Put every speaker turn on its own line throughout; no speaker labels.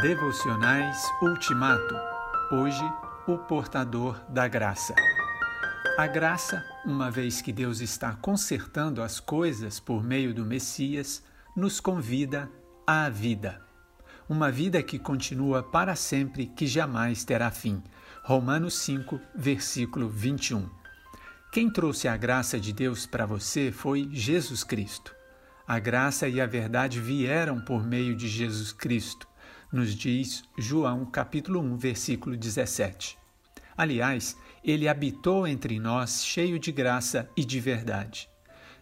Devocionais Ultimato. Hoje, o portador da graça. A graça, uma vez que Deus está consertando as coisas por meio do Messias, nos convida à vida. Uma vida que continua para sempre, que jamais terá fim. Romanos 5, versículo 21. Quem trouxe a graça de Deus para você foi Jesus Cristo. A graça e a verdade vieram por meio de Jesus Cristo nos diz João capítulo 1, versículo 17. Aliás, ele habitou entre nós cheio de graça e de verdade.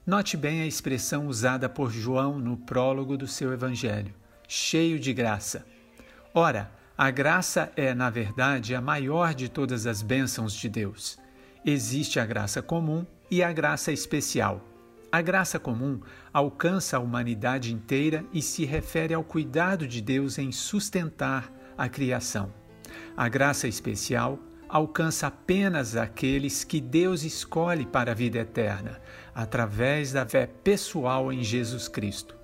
Note bem a expressão usada por João no prólogo do seu evangelho: cheio de graça. Ora, a graça é, na verdade, a maior de todas as bênçãos de Deus. Existe a graça comum e a graça especial. A graça comum alcança a humanidade inteira e se refere ao cuidado de Deus em sustentar a criação. A graça especial alcança apenas aqueles que Deus escolhe para a vida eterna, através da fé pessoal em Jesus Cristo.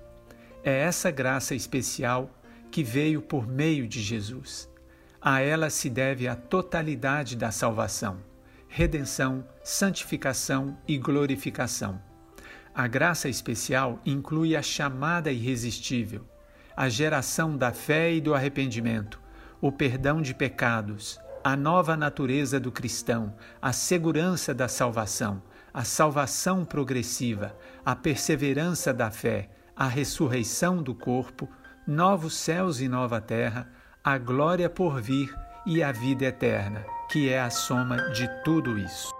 É essa graça especial que veio por meio de Jesus. A ela se deve a totalidade da salvação, redenção, santificação e glorificação. A graça especial inclui a chamada irresistível, a geração da fé e do arrependimento, o perdão de pecados, a nova natureza do cristão, a segurança da salvação, a salvação progressiva, a perseverança da fé, a ressurreição do corpo, novos céus e nova terra, a glória por vir e a vida eterna, que é a soma de tudo isso.